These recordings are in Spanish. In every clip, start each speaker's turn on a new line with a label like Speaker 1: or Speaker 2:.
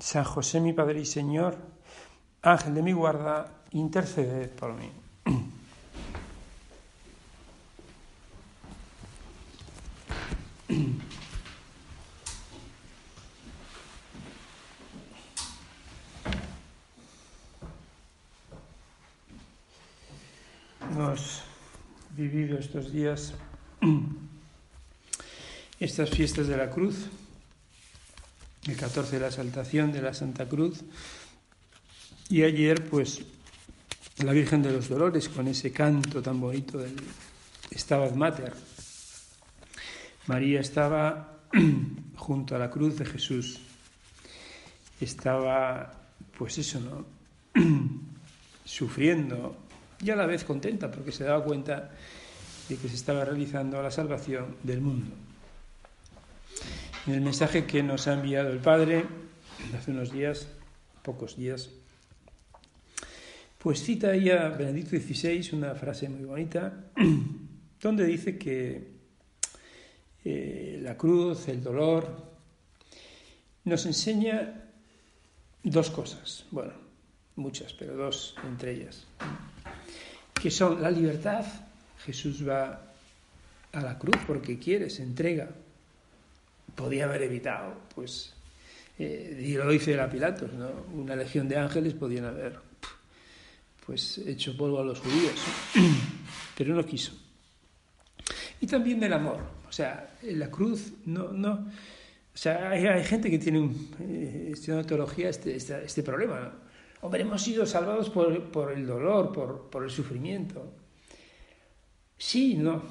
Speaker 1: San José mi Padre y Señor, Ángel de mi guarda, interceded por mí. Hemos vivido estos días estas fiestas de la cruz, el 14 de la exaltación de la Santa Cruz, y ayer pues la Virgen de los Dolores con ese canto tan bonito del Stabat Mater. María estaba junto a la cruz de Jesús. Estaba, pues eso, ¿no? Sufriendo y a la vez contenta porque se daba cuenta de que se estaba realizando la salvación del mundo. En el mensaje que nos ha enviado el Padre hace unos días, pocos días, pues cita ella Benedicto XVI una frase muy bonita, donde dice que eh, la cruz, el dolor, nos enseña dos cosas, bueno, muchas, pero dos entre ellas, que son la libertad, Jesús va a la cruz porque quiere, se entrega, podía haber evitado, pues, eh, y lo dice la Pilatos, ¿no? una legión de ángeles podían haber, pues, hecho polvo a los judíos, pero no quiso. Y también del amor, o sea, la cruz no, no, o sea, hay, gente que tiene un, eh, una teología este, este, este problema, ¿no? Hombre, hemos sido salvados por, por el dolor, por, por, el sufrimiento. Sí, no.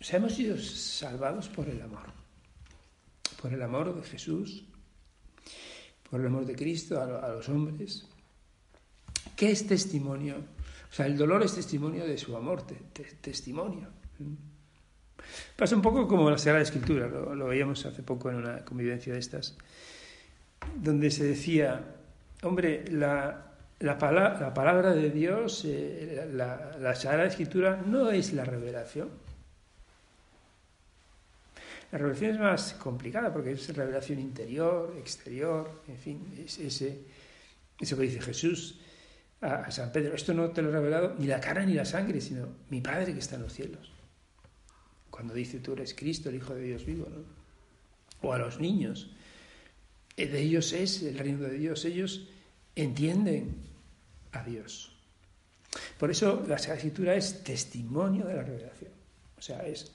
Speaker 1: O sea, hemos sido salvados por el amor por el amor de Jesús, por el amor de Cristo a, los hombres. ¿Qué es testimonio? O sea, el dolor es testimonio de su amor, testimonio. Pasa un poco como la Sagrada Escritura, lo, veíamos hace poco en una convivencia de estas, donde se decía, hombre, la, la, palabra, de Dios, eh, la, la Sagrada Escritura no es la revelación, la revelación es más complicada porque es revelación interior, exterior, en fin, es ese, eso que dice Jesús a, San Pedro. Esto no te lo he revelado ni la carne ni la sangre, sino mi Padre que está en los cielos. Cuando dice tú eres Cristo, el Hijo de Dios vivo, ¿no? O a los niños. Eh, de ellos es el reino de Dios. Ellos entienden a Dios. Por eso la Escritura es testimonio de la revelación. O sea, es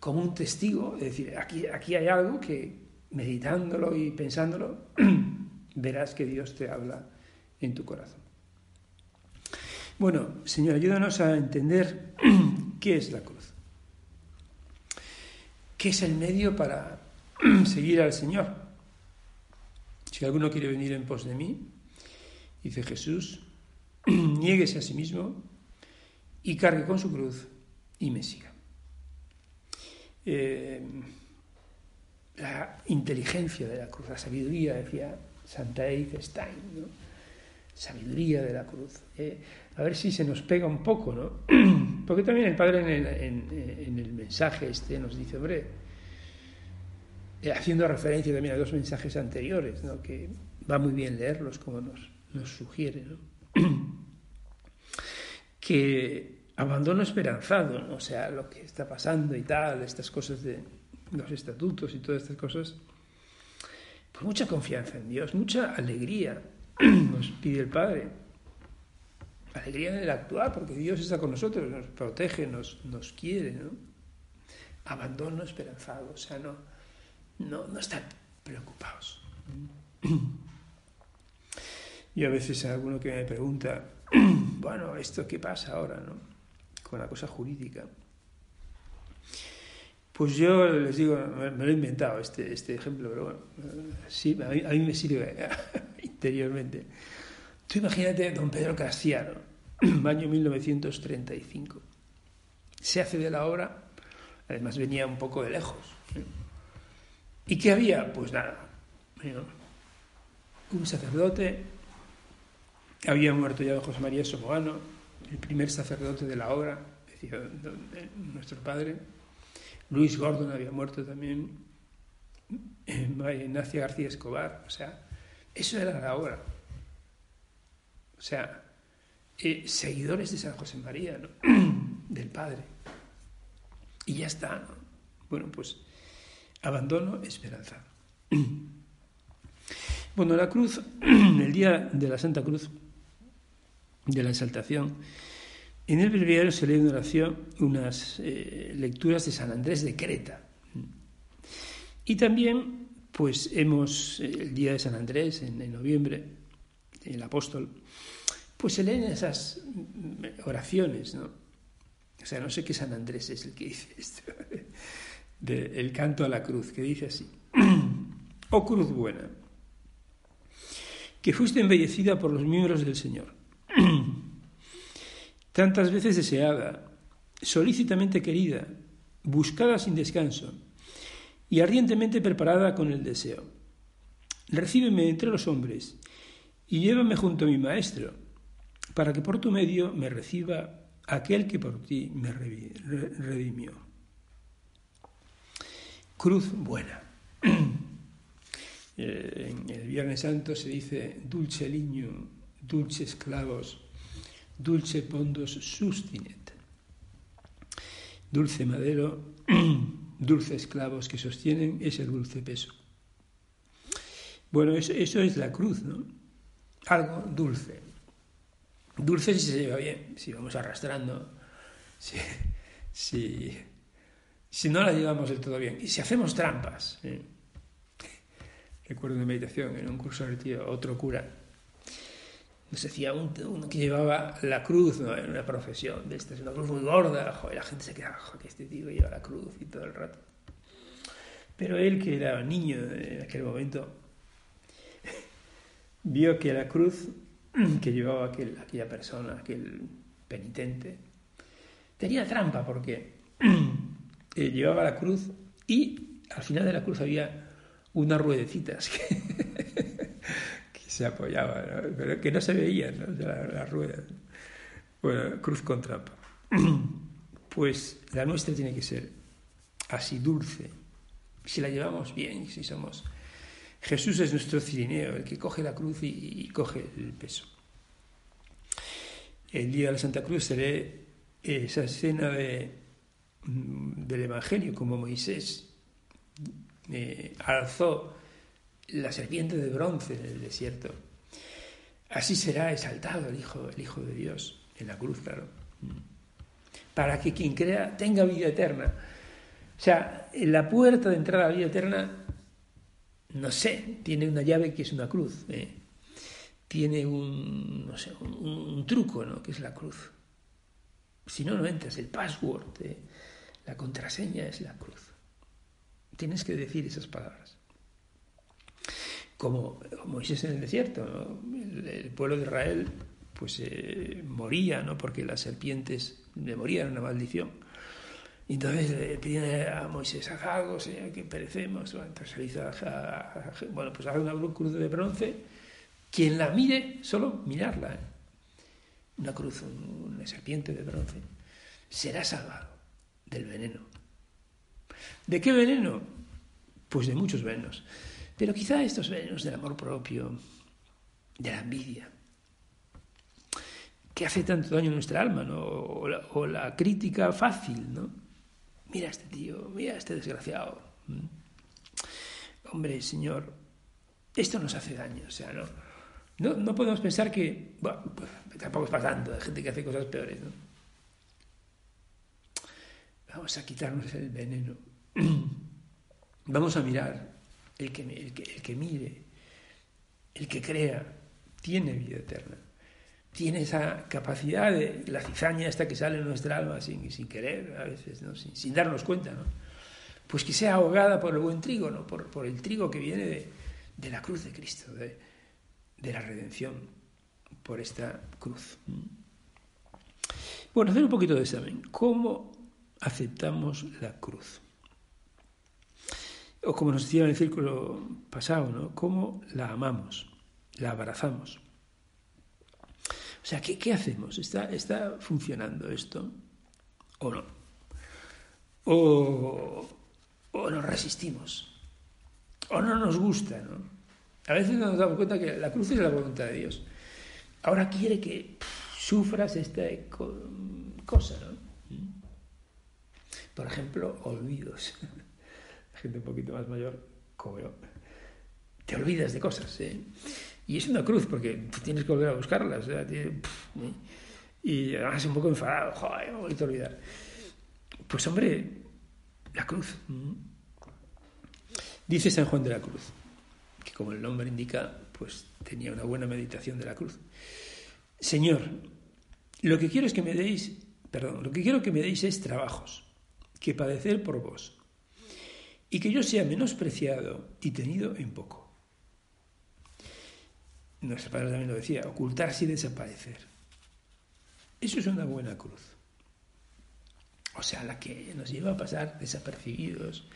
Speaker 1: como un testigo, es decir, aquí, aquí hay algo que meditándolo y pensándolo, verás que Dios te habla en tu corazón. Bueno, Señor, ayúdanos a entender qué es la cruz. ¿Qué es el medio para seguir al Señor? Si alguno quiere venir en pos de mí, dice Jesús, niéguese a sí mismo y cargue con su cruz y me siga. Eh, la inteligencia de la cruz, la sabiduría, decía Santa Edith Stein, sabiduría de la cruz. Eh, a ver si se nos pega un poco, ¿no? Porque también el Padre en el, mensaje este nos dice, hombre, eh, haciendo referencia también a dos mensajes anteriores, ¿no? que va muy bien leerlos como nos, nos sugiere, que abandono esperanzado, o sea, lo que está pasando y tal, estas cosas de los estatutos y todas estas cosas, pues mucha confianza en Dios, mucha alegría nos pide el Padre. Alegría en el actuar, porque Dios está con nosotros, nos protege, nos, nos quiere, ¿no? Abandono esperanzado, o sea, no, no, no están preocupados. Y a veces hay alguno que me pregunta, bueno, ¿esto qué pasa ahora, no? Con la cosa jurídica. Pues yo les digo, me lo he inventado este, este ejemplo, pero bueno, sí, a mí, me sirve interiormente. Tú imagínate don Pedro Castiano, año 1935. Se hace de la obra, además venía un poco de lejos. ¿Y qué había? Pues nada. Un sacerdote, había muerto ya don José María Somogano, el primer sacerdote de la obra, decía nuestro padre Luis Gordon había muerto también, Ignacio García Escobar, o sea, eso era la obra. O sea, eh, seguidores de San José María, del Padre. Y ya está. Bueno, pues abandono, esperanza. Bueno, la cruz, el día de la Santa Cruz, de la exaltación, en el breviario se lee una oración, unas eh, lecturas de San Andrés de Creta. Y también, pues hemos, el día de San Andrés, en, noviembre, el apóstol, pues se leen esas oraciones, ¿no? O sea, no sé qué San Andrés es el que dice esto, de, el canto a la cruz, que dice así, oh cruz buena, que fuiste embellecida por los miembros del Señor tantas veces deseada, solícitamente querida, buscada sin descanso y ardientemente preparada con el deseo. Recíbeme entre los hombres y llévame junto a mi Maestro, para que por tu medio me reciba aquel que por ti me redimió. Cruz buena. Eh, en el Viernes Santo se dice dulce liño, dulces clavos, dulce pondos sustinet. Dulce madero, dulces clavos que sostienen ese dulce peso. Bueno, eso, es la cruz, ¿no? Algo dulce. Dulce si se lleva bien, si vamos arrastrando, si, si, no la llevamos del todo bien. Y si hacemos trampas. ¿eh? Recuerdo una meditación en un curso de retiro, otro cura nos decía uno que llevaba la cruz, ¿no? En una profesión de esta, es una cruz muy gorda, joder, la gente se queda, joder, que este tío lleva la cruz y todo el rato. Pero él, que era niño en aquel momento, vio que la cruz que llevaba aquel, aquella persona, aquel penitente, tenía trampa porque eh, llevaba la cruz y al final de la cruz había unas ruedecitas que se apoyaba, pero que no se veían ¿no? las ruedas. Bueno, cruz con trampa. Pues la nuestra tiene que ser así dulce. Si la llevamos bien, si somos... Jesús es nuestro cirineo, el que coge la cruz y, coge el peso. El día de la Santa Cruz se esa escena de, mm, del Evangelio, como Moisés eh, alzó la serpiente de bronce en el desierto. Así será exaltado el Hijo, el Hijo de Dios en la cruz, claro. Para que quien crea tenga vida eterna. O sea, la puerta de entrada a la vida eterna, no sé, tiene una llave que es una cruz. ¿eh? Tiene un, no sé, un, truco, ¿no? Que es la cruz. Si no, no entras. El password, ¿eh? la contraseña es la cruz. Tienes que decir esas palabras como Moisés en el desierto. El, pueblo de Israel pues eh, moría, ¿no? porque las serpientes le morían, una maldición. Y entonces le piden a Moisés, haz algo, que perecemos. Entonces bueno, pues haga una cruz de bronce. Quien la mire, solo mirarla, ¿eh? una cruz, una serpiente de bronce, será salvado del veneno. ¿De qué veneno? Pues de muchos venenos. Pero quizá estos venenos del amor propio, de la envidia, que hace tanto daño a nuestra alma, ¿no? o, la, crítica fácil, ¿no? Mira a este tío, mira a este desgraciado. Hombre, Señor, esto nos hace daño, o sea, no, no, podemos pensar que, bueno, pues, tampoco es para tanto, hay gente que hace cosas peores, ¿no? Vamos a quitarnos el veneno. Vamos a mirar el que, el que, mire, el que crea, tiene vida eterna. Tiene esa capacidad de la cizaña esta que sale en nuestra alma sin, sin querer, a veces, sin, darnos cuenta. ¿no? pues que sea ahogada por el buen trigo, ¿no? por, por el trigo que viene de, de la cruz de Cristo, de, de, la redención por esta cruz. Bueno, hacer un poquito de examen. ¿Cómo aceptamos la cruz? O como nos decía en el círculo pasado, ¿no? ¿Cómo la amamos? La abrazamos. O sea, ¿qué, qué hacemos? ¿Está, ¿Está funcionando esto o no? O, o nos resistimos, o no nos gusta, ¿no? A veces nos damos cuenta que la cruz es la voluntad de Dios. Ahora quiere que sufras esta cosa, ¿no? Por ejemplo, olvidos. gente un poquito más mayor, como yo, te olvidas de cosas, ¿eh? Y es una cruz, porque tienes que volver a buscarlas. Y además un poco enfadado, joder, he a olvidar. Pues hombre, la cruz. Dice San Juan de la Cruz, que como el nombre indica, pues tenía una buena meditación de la cruz. Señor, lo que quiero es que me deis, perdón, lo que quiero que me deis es trabajos, que padecer por vos, y que yo sea menospreciado y tenido en poco. Nuestra padre también lo decía, ocultarse y desaparecer. Eso es una buena cruz. O sea, la que nos lleva a pasar desapercibidos,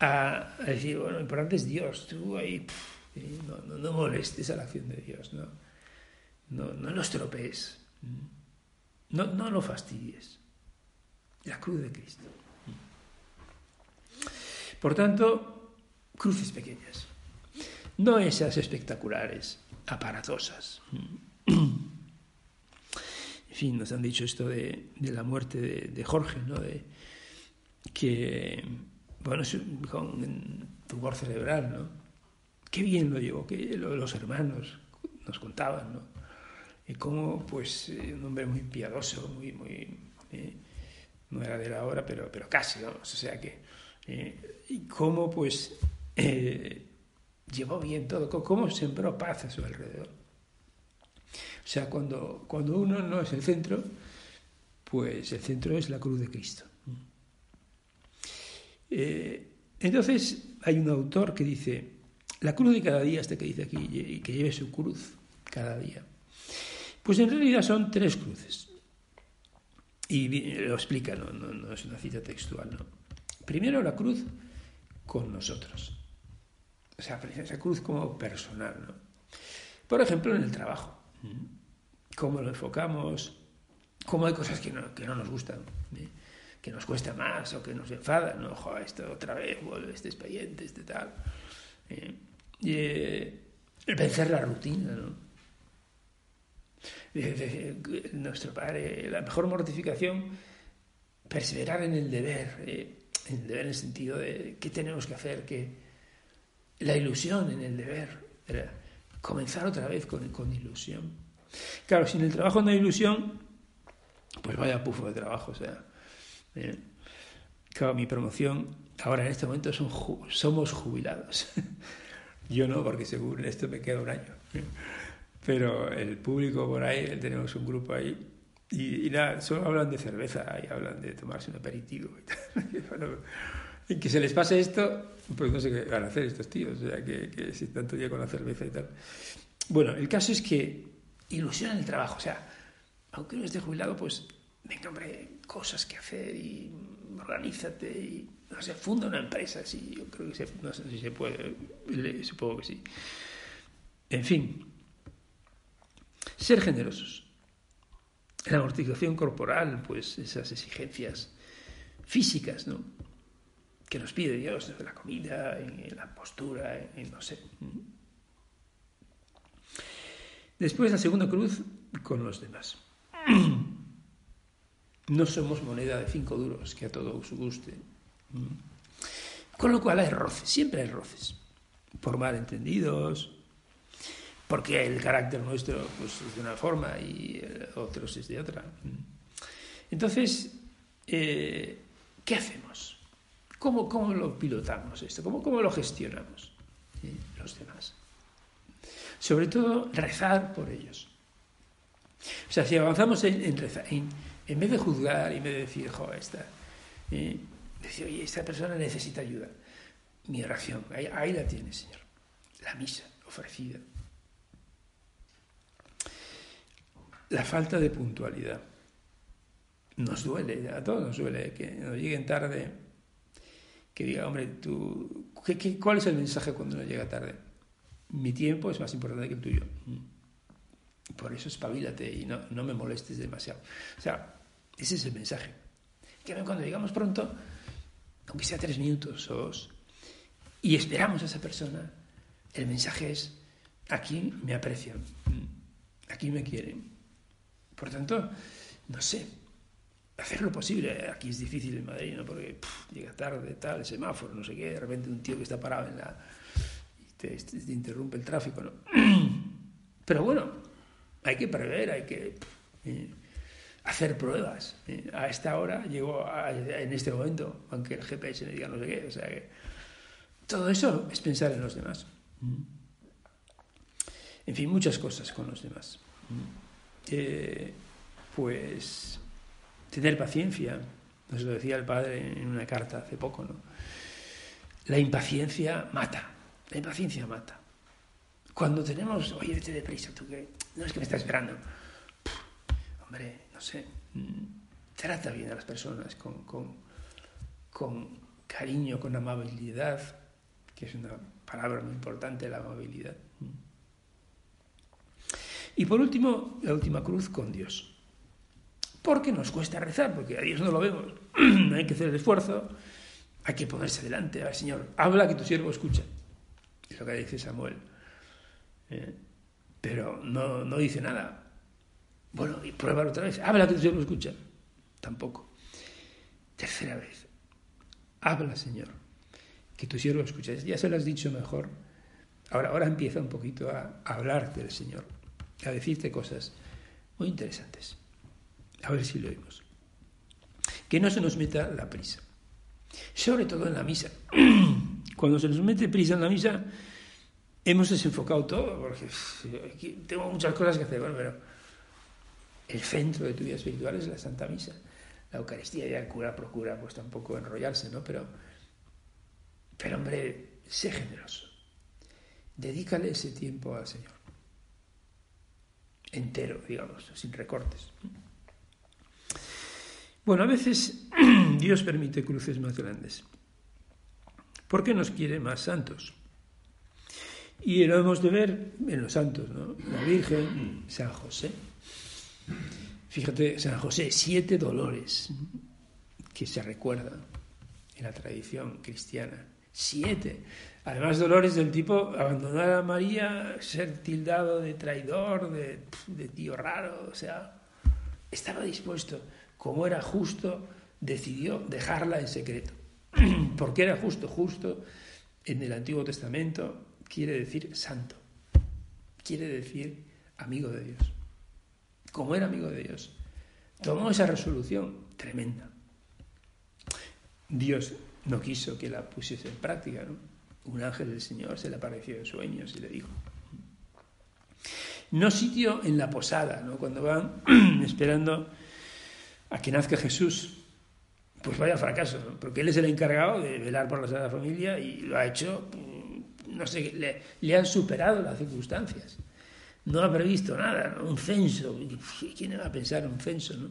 Speaker 1: a, decir, bueno, lo importante es Dios, tú ahí no, no, molestes a la acción de Dios, no, no, no lo estropees, no, no lo fastidies. La cruz de Cristo. Por tanto, cruces pequeñas, no esas espectaculares, aparatosas. En fin, nos han dicho esto de, la muerte de, Jorge, ¿no? De, que, bueno, con tumor cerebral, ¿no? Qué bien lo llevó, que los hermanos nos contaban, ¿no? Y cómo, pues, eh, un hombre muy piadoso, muy, muy, eh, no era de la hora, pero, pero casi, vamos, o sea que, eh, y cómo, pues, llevó bien todo, cómo sembró paz a su alrededor. O sea, cuando, cuando uno no es el centro, pues el centro es la cruz de Cristo. Eh, entonces hay un autor que dice, la cruz de cada día, este que dice aquí, que lleve su cruz cada día. Pues en realidad son tres cruces. Y lo explica, no, no, no es una cita textual. ¿no? Primero la cruz con nosotros. O sea, esa cruz como personal. ¿no? Por ejemplo, en el trabajo. ¿Cómo lo enfocamos? ¿Cómo hay cosas que no, que no nos gustan? ¿eh? Que nos cuesta más o que nos enfadan. ¿no? Joder, esto otra vez, vuelve este expediente, este tal. ¿eh? Eh, vencer la rutina, ¿no? nuestro padre, la mejor mortificación, perseverar en el deber, en el deber en el sentido de qué tenemos que hacer, que la ilusión en el deber, comenzar otra vez con, con ilusión. Claro, si en el trabajo no hay ilusión, pues vaya pufo de trabajo, o sea. Eh, claro, mi promoción ahora en este momento son, somos jubilados. Yo no, porque según esto me queda un año. Pero el público por ahí, tenemos un grupo ahí, y, nada, solo hablan de cerveza y hablan de tomarse un aperitivo. Y, que se les pase esto, pues no sé qué van a hacer estos tíos, o sea, que, que si tanto día con la cerveza y tal. Bueno, el caso es que ilusión en el trabajo. O sea, aunque no esté jubilado, pues venga, hombre, cosas que hacer y organízate y, no sé, funda una empresa. Sí, yo creo que se, no sé si se puede, supongo que sí. En fin, ser generosos. La amortización corporal, pues esas exigencias físicas, ¿no? Que nos pide Dios desde la comida, en, la postura, en no sé. Después la segunda cruz con los demás. No somos moneda de cinco duros que a todos guste. Con lo cual hay roces, siempre hay roces. Por malentendidos, porque el carácter nuestro pues, es de una forma y otros es de otra. Entonces, eh, ¿qué hacemos? ¿Cómo, ¿Cómo, lo pilotamos esto? ¿Cómo, cómo lo gestionamos los demás? Sobre todo, rezar por ellos. O sea, si avanzamos en, rezar, en, vez de juzgar en vez de decir, jo, esta, eh, Decir, oye, esta persona necesita ayuda. Mi oración, ahí la tiene, Señor. La misa ofrecida. La falta de puntualidad. Nos duele, a todos nos duele que nos lleguen tarde, que diga, hombre, tú, ¿qué, cuál es el mensaje cuando nos llega tarde? Mi tiempo es más importante que el tuyo. Mm. Por eso espabilate y no, no me molestes demasiado. O sea, ese es el mensaje. Que cuando llegamos pronto, aunque sea tres minutos o dos, y esperamos a esa persona, el mensaje es, aquí me aprecian, mm, aquí me quieren. Por tanto, no sé, hacer lo posible. Aquí es difícil en Madrid, ¿no? Porque llega tarde, tal, semáforo, no sé qué, de repente un tío que está parado en la... y te, interrumpe el tráfico, ¿no? Pero bueno, hay que prever, hay que eh, hacer pruebas. Eh, a esta hora llego en este momento, aunque el GPS me diga no sé qué, o sea que todo eso es pensar en los demás. En fin, muchas cosas con los demás. Eh, pues tener paciencia, nos lo decía el padre en una carta hace poco, ¿no? La impaciencia mata, la impaciencia mata. Cuando tenemos, oye, vete deprisa, tú que no es que me estás esperando. hombre, no sé, mm, trata bien a las personas con, con, con cariño, con amabilidad, que es una palabra muy importante, la amabilidad. Y por último, la última cruz con Dios porque nos cuesta rezar, porque a Dios no lo vemos. hay que hacer el esfuerzo, hay que ponerse delante. al Señor, habla que tu siervo escucha. Es lo que dice Samuel. Eh, pero no, no dice nada. Bueno, y pruébalo otra vez. Habla que tu siervo escucha. Tampoco. Tercera vez. Habla, Señor, que tu siervo escucha. Ya se lo has dicho mejor. Ahora, ahora empieza un poquito a, a hablar del Señor, a decirte cosas muy interesantes. A ver si lo oímos. Que no se nos meta la prisa. Sobre todo en la misa. Cuando se nos mete prisa en la misa, hemos desenfocado todo, porque tengo muchas cosas que hacer, pero el centro de tu vida espiritual es la Santa Misa. La Eucaristía ya cura procura pues tampoco enrollarse, ¿no? Pero, pero hombre, sé generoso. Dedícale ese tiempo al Señor. Entero, digamos, sin recortes. Bueno, a veces Dios permite cruces más grandes. porque nos quiere más santos? Y lo hemos de ver en los santos, ¿no? La Virgen, San José. Fíjate, San José, siete dolores que se recuerdan en la tradición cristiana. Siete. Además, dolores del tipo abandonar a María, ser tildado de traidor, de, de tío raro, o sea, estaba dispuesto como era justo, decidió dejarla en secreto. ¿Por qué era justo? Justo en el Antiguo Testamento quiere decir santo, quiere decir amigo de Dios. Como era amigo de Dios, tomó esa resolución tremenda. Dios no quiso que la pusiese en práctica, ¿no? Un ángel del Señor se le apareció en sueños y le dijo. No sitio en la posada, ¿no? Cuando van esperando a que nazca Jesús, pues vaya fracaso, porque él es el encargado de velar por la Sagrada Familia y lo ha hecho, mm, no sé, le, han superado las circunstancias. No ha previsto nada, un censo. ¿Quién va a pensar en un censo? No?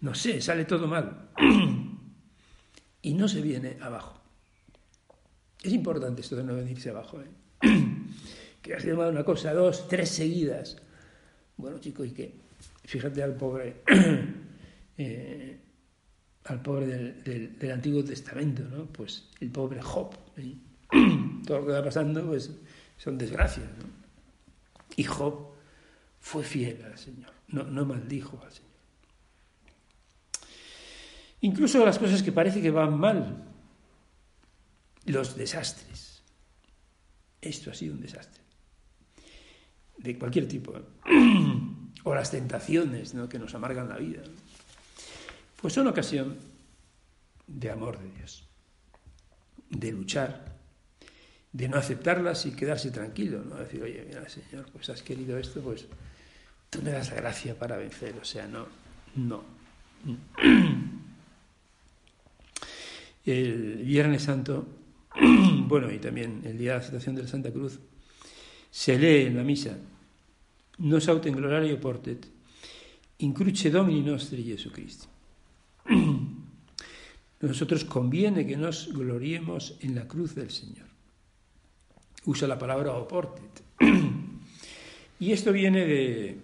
Speaker 1: no sé, sale todo mal. y no se viene abajo. Es importante esto de no venirse abajo. ¿eh? que has llamado una cosa, dos, tres seguidas. Bueno, chico, ¿y qué? Fíjate al pobre, eh, al pobre del, Antiguo Testamento, ¿no? Pues el pobre Job. ¿eh? Todo lo que va pasando, pues son desgracias, ¿no? Y Job fue fiel al Señor, no, no maldijo al Señor. Incluso las cosas que parece que van mal, los desastres. Esto ha sido un desastre. De cualquier tipo. ¿eh? o las tentaciones que nos amargan la vida, pues son ocasión de amor de Dios, de luchar, de no aceptarlas y quedarse tranquilo, no decir, oye, mira, Señor, pues has querido esto, pues tú me das la gracia para vencer, o sea, no, no. el Viernes Santo, bueno, y también el día de la citación de la Santa Cruz, se lee en la misa, nos autem glorario portet, incruce Domini nostri Jesucristo. Nosotros conviene que nos gloriemos en la cruz del Señor. Usa la palabra oportet. y esto viene de,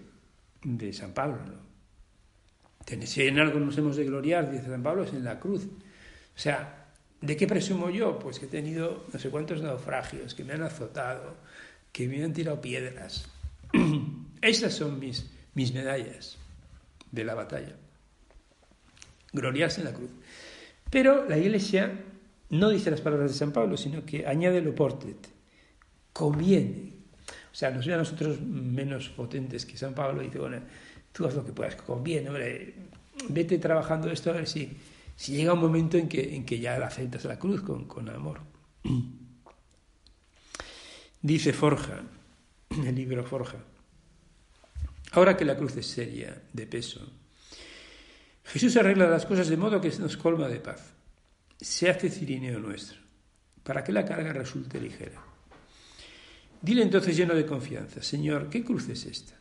Speaker 1: de San Pablo. ¿no? Si en algo nos hemos de gloriar, dice San Pablo, es en la cruz. O sea, ¿de qué presumo yo? Pues que he tenido no sé cuántos naufragios, que me han azotado, que me han tirado piedras. Esas son mis, mis medallas de la batalla. Gloriarse en la cruz. Pero la Iglesia no dice las palabras de San Pablo, sino que añade lo portet. Conviene. O sea, nos ve a nosotros menos potentes que San Pablo y dice, bueno, tú haz lo que puedas, conviene, hombre, vete trabajando esto a ver si, si llega un momento en que, ya aceptas la cruz con, con amor. Dice Forja, el libro Forja, ahora que la cruz es seria, de peso, Jesús arregla las cosas de modo que nos colma de paz. Se hace cirineo nuestro, para que la carga resulte ligera. Dile entonces lleno de confianza, Señor, ¿qué cruz es esta?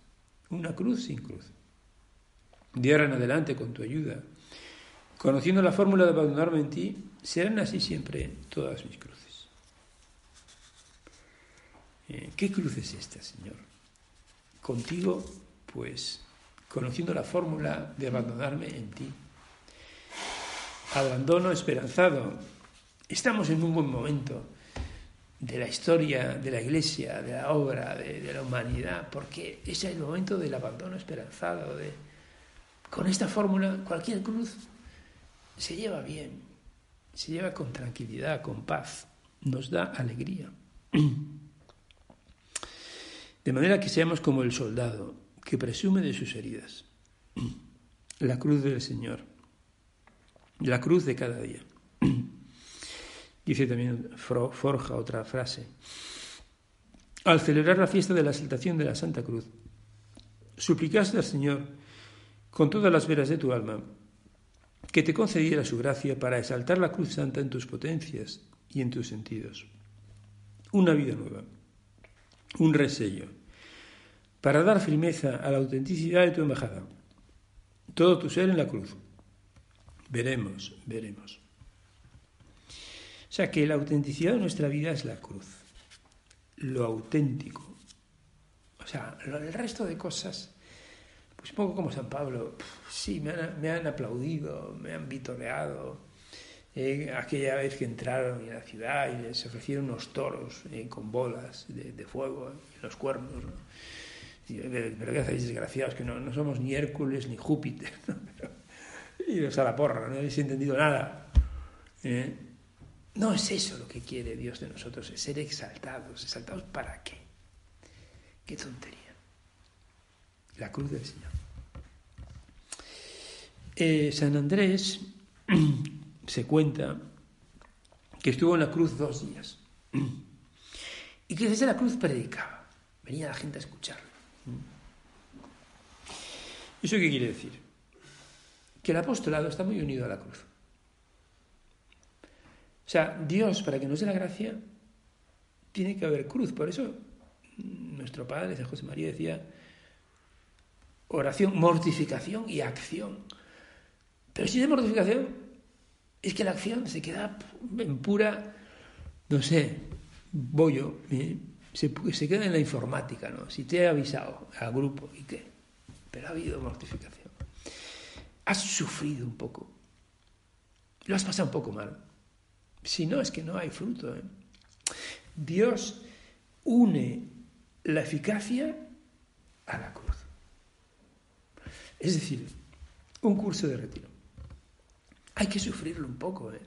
Speaker 1: Una cruz sin cruz. De ahora en adelante, con tu ayuda, conociendo la fórmula de abandonarme en ti, serán así siempre todas mis cruces. Eh, ¿Qué cruz es esta, Señor? Contigo, pues, conociendo la fórmula de abandonarme en ti. Abandono esperanzado. Estamos en un buen momento de la historia de la Iglesia, de la obra, de, la humanidad, porque es el momento del abandono esperanzado. Con esta fórmula, cualquier cruz se lleva bien, se lleva con tranquilidad, con paz, nos da alegría. De manera que seamos como el soldado, que presume de sus heridas. La cruz del Señor, la cruz de cada día. Dice también Forja otra frase. Al celebrar la fiesta de la exaltación de la Santa Cruz, suplicaste al Señor con todas las veras de tu alma que te concediera su gracia para exaltar la cruz santa en tus potencias y en tus sentidos. Una vida nueva, un resello, para dar firmeza a la autenticidad de tu embajada. Todo tu ser en la cruz. Veremos, veremos. O sea que la autenticidad de nuestra vida es la cruz, lo auténtico. O sea, el resto de cosas, pues un poco como San Pablo, sí, me han, aplaudido, me han vitoreado. Eh, aquella vez que entraron en la ciudad y les ofrecieron unos toros eh, con bolas de, fuego en los cuernos. ¿no? pero ¿qué hacéis desgraciados? Que no, no somos ni Hércules ni Júpiter. y los a la porra, no habéis entendido nada. ¿Eh? No es eso lo que quiere Dios de nosotros, es ser exaltados. ¿Exaltados para qué? Qué tontería. La cruz del Señor. Eh, San Andrés se cuenta que estuvo en la cruz dos días y que desde la cruz predicaba. Venía la gente a escucharlo. ¿Eso qué quiere decir? Que el apostolado está muy unido a la cruz. O sea, Dios, para que nos dé la gracia, tiene que haber cruz. Por eso nuestro padre, San José María, decía oración, mortificación y acción. Pero si hay mortificación, es que la acción se queda en pura, no sé, bollo. ¿eh? se, se queda en la informática, ¿no? Si te he avisado al grupo, ¿y qué? Pero ha habido mortificación. Has sufrido un poco. Lo has pasado un poco mal. Si no, es que no hay fruto. ¿eh? Dios une la eficacia a la cruz. Es decir, un curso de retiro. Hay que sufrirlo un poco. ¿eh?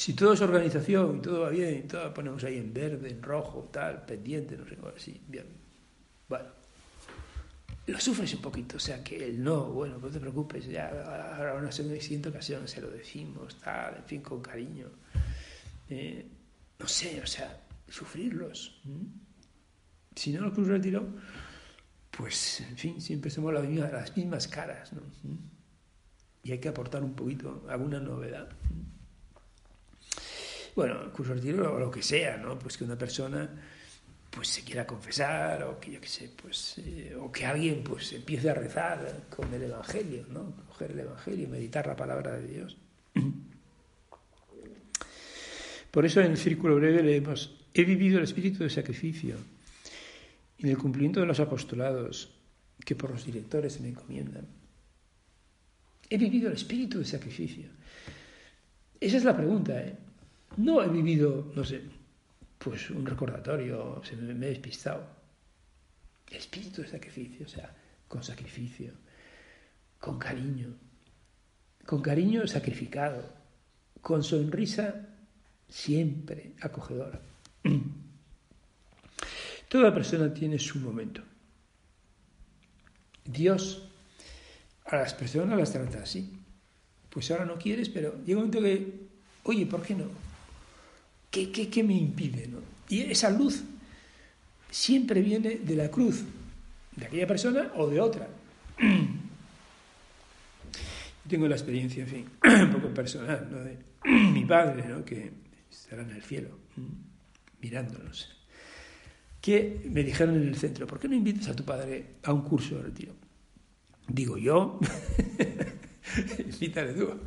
Speaker 1: si todo es organización y todo va bien, y todo ponemos ahí en verde, en rojo, tal, pendiente, no sé cómo así, bien. Bueno, lo sufres un poquito, o sea que el no, bueno, no te preocupes, ya ahora una siguiente ocasión se lo decimos, tal, en fin, con cariño. Eh, no sé, o sea, sufrirlos. Si no lo cruz retiro, pues, en fin, siempre somos las mismas, las mismas caras, ¿no? Y hay que aportar un poquito, alguna novedad. bueno, curso de retiro o lo que sea, ¿no? Pues que una persona pues se quiera confesar o que yo qué sé, pues eh, o que alguien pues empiece a rezar con el evangelio, ¿no? Coger el evangelio, meditar la palabra de Dios. Por eso en el círculo breve leemos, he vivido el espíritu de sacrificio en el cumplimiento de los apostolados que por los directores se me encomiendan. He vivido el espíritu de sacrificio. Esa es la pregunta, ¿eh? No he vivido, no sé, pues un recordatorio, se me, me he despistado. Espíritu de sacrificio, o sea, con sacrificio, con cariño, con cariño sacrificado, con sonrisa siempre acogedora. Toda persona tiene su momento. Dios a las personas las trata así. Pues ahora no quieres, pero llega un momento que, oye, ¿por qué no? ¿Qué, qué, qué me impide? No? Y esa luz siempre viene de la cruz, de aquella persona o de otra. Tengo la experiencia, en fin, un poco personal, ¿no? de mi padre, ¿no? que estará en el cielo, mirándonos, que me dijeron en el centro, ¿por qué no invitas a tu padre a un curso de retiro? Digo yo, invítale tú.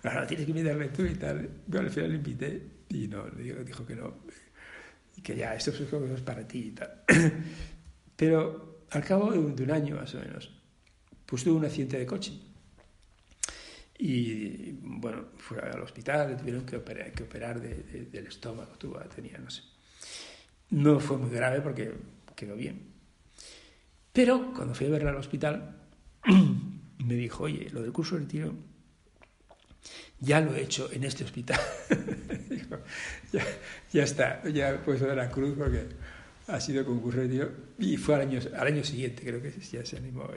Speaker 1: Claro, tienes que invitarle tú y tal. Bueno, al final le invité y no, dijo que no, que ya, esto es para ti y tal. Pero al cabo de un año más o menos, pues tuve un accidente de coche. Y bueno, fue al hospital, le tuvieron que operar, que operar del estómago, tuvo, tenía, no sé. No fue muy grave porque quedó bien. Pero cuando fui a verla al hospital, me dijo, oye, lo del curso de retiro ya lo he hecho en este hospital. ya, está, ya puesto de la cruz porque ha sido con curso de retiro. Y fue al año, al año siguiente, creo que ya se animó.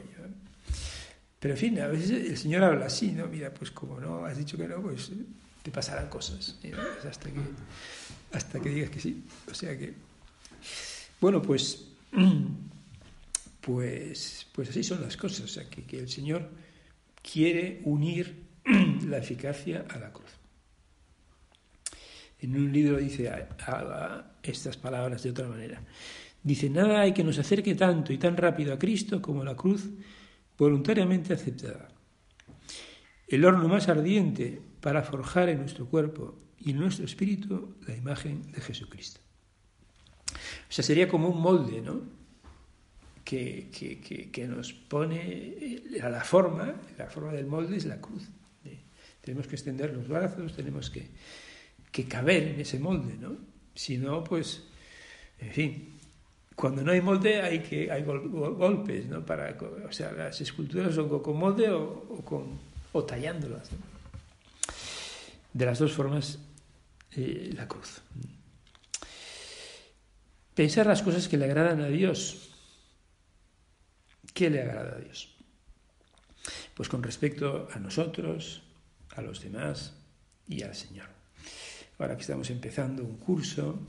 Speaker 1: Pero en fin, a veces el Señor habla así, ¿no? Mira, pues como no has dicho que no, pues te pasarán cosas. Hasta, que, hasta que digas que sí. O sea que, bueno, pues pues, pues así son las cosas, o sea, que, el Señor quiere unir la eficacia a la cruz. En un libro dice estas palabras de otra manera. Dice, nada hay que nos acerque tanto y tan rápido a Cristo como la cruz voluntariamente aceptada. El horno más ardiente para forjar en nuestro cuerpo y en nuestro espíritu la imagen de Jesucristo. O sea, sería como un molde, ¿no? Que, nos pone eh, a la forma, la forma del molde es la cruz. Tenemos que extender los brazos, tenemos que, que caber en ese molde, ¿no? Si no, pues, en fin, cuando no hay molde hay que hay golpes, ¿no? Para, o sea, las esculturas son con molde o, con, o tallándolas. De las dos formas, eh, la cruz. Pensar las cosas que le agradan a Dios ¿Qué le agrada a Dios? Pues con respecto a nosotros, a los demás y al Señor. Ahora que estamos empezando un curso,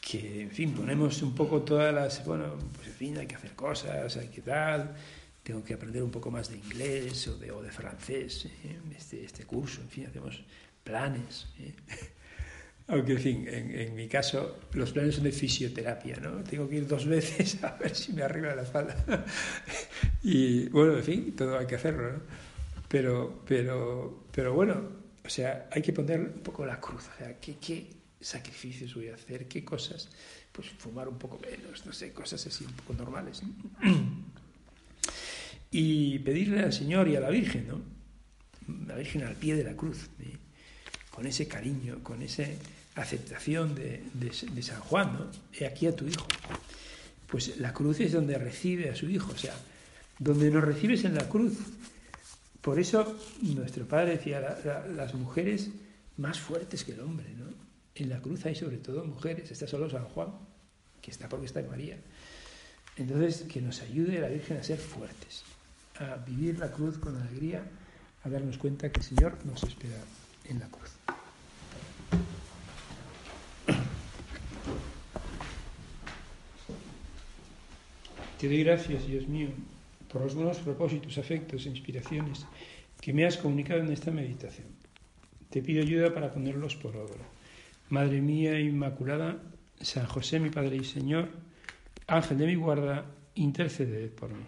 Speaker 1: que, en fin, ponemos un poco todas las, bueno, pues en fin, hay que hacer cosas, hay que tal, tengo que aprender un poco más de inglés o de, francés, ¿eh? este, este curso, en fin, hacemos planes. ¿eh? Aunque, en fin, en, mi caso, los planes son de fisioterapia, ¿no? Tengo que ir dos veces a ver si me arregla la espalda. y, bueno, en fin, todo hay que hacerlo, ¿no? Pero, pero, pero bueno, o sea, hay que poner un poco la cruz. O sea, ¿qué, sacrificios voy a hacer? ¿Qué cosas? Pues fumar un poco menos, no sé, cosas así un poco normales. y pedirle al Señor y a la Virgen, ¿no? La Virgen al pie de la cruz. Con ese cariño, con esa aceptación de, San Juan, ¿no? He aquí a tu hijo. Pues la cruz es donde recibe a su hijo, o sea, donde nos recibes en la cruz. Por eso nuestro padre decía, las mujeres más fuertes que el hombre, ¿no? En la cruz hay sobre todo mujeres, está solo San Juan, que está porque está en María. Entonces, que nos ayude la Virgen a ser fuertes, a vivir la cruz con alegría, a darnos cuenta que el Señor nos espera en la cruz. Te doy gracias, Dios mío, por los buenos propósitos, afectos e inspiraciones que me has comunicado en esta meditación. Te pido ayuda para ponerlos por obra. Madre mía Inmaculada, San José mi Padre y Señor, Ángel de mi guarda, interceded por mí.